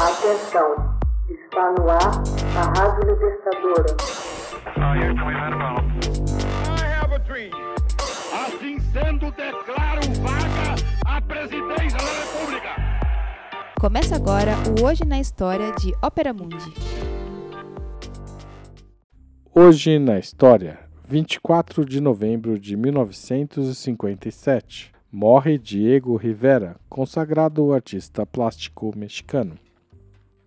Atenção, está no ar a Rádio Libertadora. Assim sendo, declaro vaga a presidência da República. Começa agora o Hoje na História de Ópera Mundi. Hoje na História, 24 de novembro de 1957, morre Diego Rivera, consagrado artista plástico mexicano.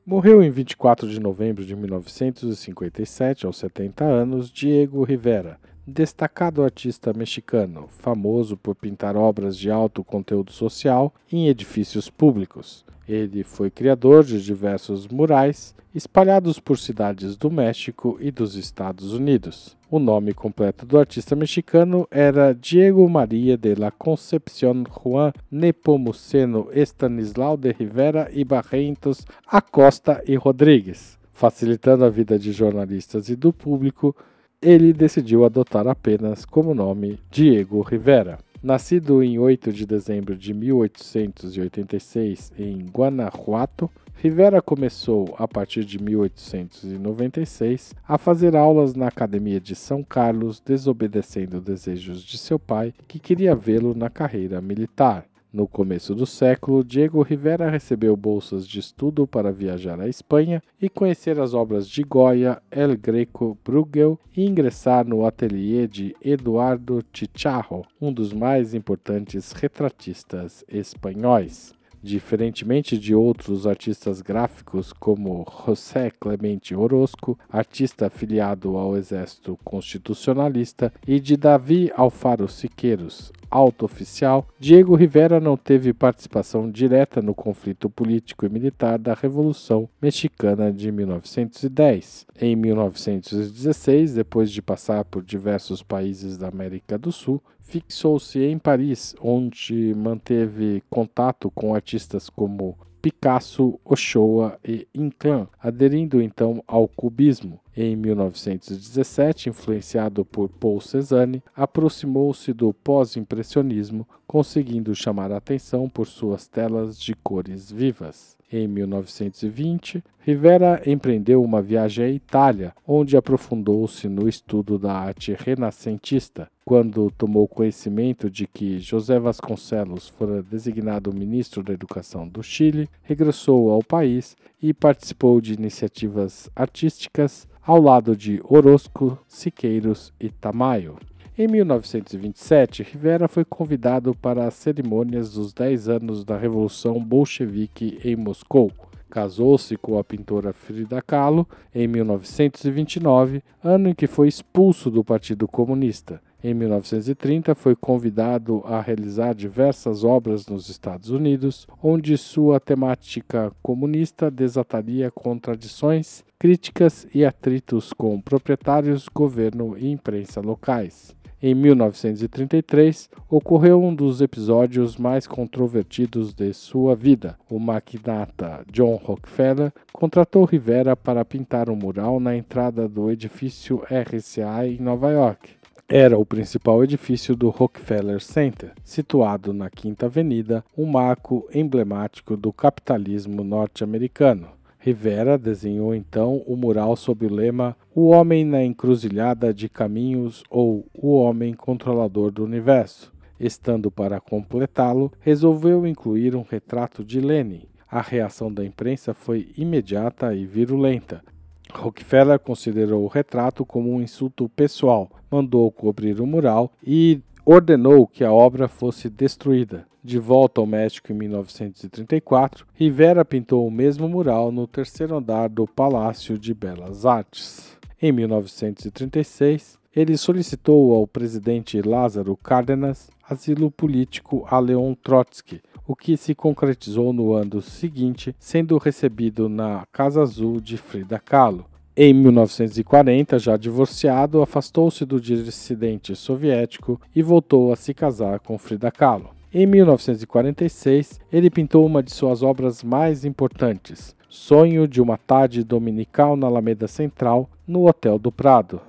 Morreu em 24 de novembro de 1957, aos 70 anos, Diego Rivera, destacado artista mexicano, famoso por pintar obras de alto conteúdo social em edifícios públicos. Ele foi criador de diversos murais espalhados por cidades do México e dos Estados Unidos. O nome completo do artista mexicano era Diego María de la Concepción Juan Nepomuceno Estanislao de Rivera e Barrentos Acosta e Rodrigues. Facilitando a vida de jornalistas e do público, ele decidiu adotar apenas como nome Diego Rivera. Nascido em 8 de dezembro de 1886 em Guanajuato, Rivera começou, a partir de 1896, a fazer aulas na Academia de São Carlos, desobedecendo desejos de seu pai, que queria vê-lo na carreira militar. No começo do século, Diego Rivera recebeu bolsas de estudo para viajar à Espanha e conhecer as obras de Goya, El Greco, Bruegel e ingressar no ateliê de Eduardo Chicharro, um dos mais importantes retratistas espanhóis. Diferentemente de outros artistas gráficos como José Clemente Orozco, artista afiliado ao Exército Constitucionalista, e de Davi Alfaro Siqueiros, alto oficial, Diego Rivera não teve participação direta no conflito político e militar da Revolução Mexicana de 1910. Em 1916, depois de passar por diversos países da América do Sul, fixou-se em Paris, onde manteve contato com artistas como Picasso, Ochoa e Inclán, aderindo então ao cubismo. Em 1917, influenciado por Paul Cézanne, aproximou-se do pós-impressionismo, conseguindo chamar a atenção por suas telas de cores vivas. Em 1920, Rivera empreendeu uma viagem à Itália, onde aprofundou-se no estudo da arte renascentista. Quando tomou conhecimento de que José Vasconcelos fora designado ministro da Educação do Chile, regressou ao país e participou de iniciativas artísticas ao lado de Orozco, Siqueiros e Tamayo. Em 1927, Rivera foi convidado para as cerimônias dos 10 anos da Revolução Bolchevique em Moscou. Casou-se com a pintora Frida Kahlo em 1929, ano em que foi expulso do Partido Comunista. Em 1930, foi convidado a realizar diversas obras nos Estados Unidos, onde sua temática comunista desataria contradições, críticas e atritos com proprietários, governo e imprensa locais. Em 1933, ocorreu um dos episódios mais controvertidos de sua vida. O magnata John Rockefeller contratou Rivera para pintar um mural na entrada do edifício RCA em Nova York. Era o principal edifício do Rockefeller Center, situado na Quinta Avenida, um marco emblemático do capitalismo norte-americano. Rivera desenhou então o mural sob o lema O Homem na Encruzilhada de Caminhos ou O Homem Controlador do Universo. Estando para completá-lo, resolveu incluir um retrato de Lenin. A reação da imprensa foi imediata e virulenta. Rockefeller considerou o retrato como um insulto pessoal, mandou cobrir o mural e ordenou que a obra fosse destruída. De volta ao México em 1934, Rivera pintou o mesmo mural no terceiro andar do Palácio de Belas Artes. Em 1936, ele solicitou ao presidente Lázaro Cárdenas asilo político a Leon Trotsky, o que se concretizou no ano seguinte, sendo recebido na Casa Azul de Frida Kahlo. Em 1940, já divorciado, afastou-se do dissidente soviético e voltou a se casar com Frida Kahlo. Em 1946, ele pintou uma de suas obras mais importantes, Sonho de uma tarde dominical na Alameda Central, no Hotel do Prado.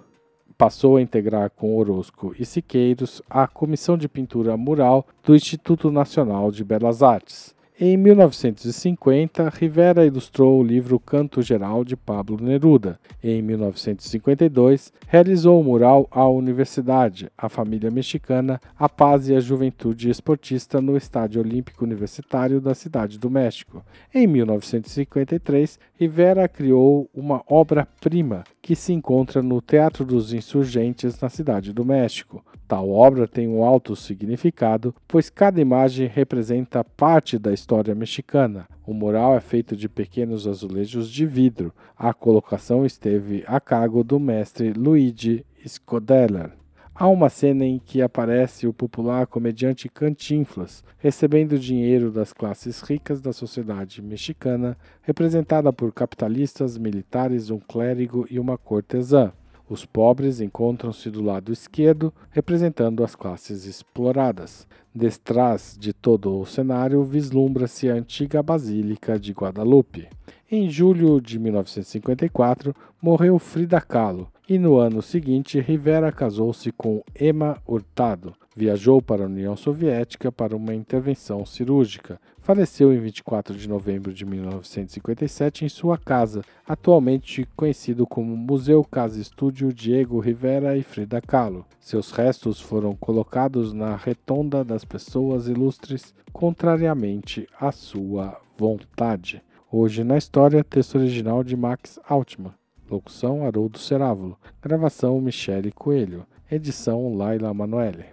Passou a integrar com Orozco e Siqueiros a Comissão de Pintura Mural do Instituto Nacional de Belas Artes. Em 1950, Rivera ilustrou o livro Canto Geral de Pablo Neruda. Em 1952, realizou o mural A Universidade, a Família Mexicana, a Paz e a Juventude Esportista no Estádio Olímpico Universitário da Cidade do México. Em 1953, Rivera criou uma obra-prima que se encontra no Teatro dos Insurgentes na Cidade do México. Tal obra tem um alto significado, pois cada imagem representa parte da história mexicana. O mural é feito de pequenos azulejos de vidro. A colocação esteve a cargo do mestre Luigi Scodeller. Há uma cena em que aparece o popular comediante Cantinflas recebendo dinheiro das classes ricas da sociedade mexicana, representada por capitalistas, militares, um clérigo e uma cortesã. Os pobres encontram-se do lado esquerdo, representando as classes exploradas. Detrás de todo o cenário vislumbra-se a antiga Basílica de Guadalupe. Em julho de 1954, morreu Frida Kahlo, e no ano seguinte Rivera casou-se com Emma Hurtado. Viajou para a União Soviética para uma intervenção cirúrgica. Faleceu em 24 de novembro de 1957 em sua casa, atualmente conhecido como Museu Casa Estúdio Diego Rivera e Frida Kahlo. Seus restos foram colocados na Retonda das Pessoas Ilustres, contrariamente à sua vontade. Hoje na história, texto original de Max Altman. Locução Haroldo Cerávulo. Gravação Michele Coelho. Edição Laila Manoeli.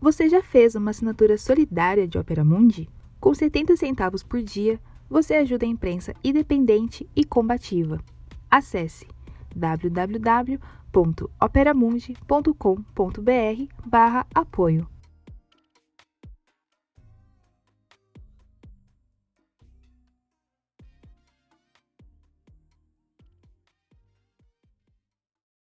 Você já fez uma assinatura solidária de Opera Mundi? Com 70 centavos por dia, você ajuda a imprensa independente e combativa. Acesse www.operamundi.com.br/apoio.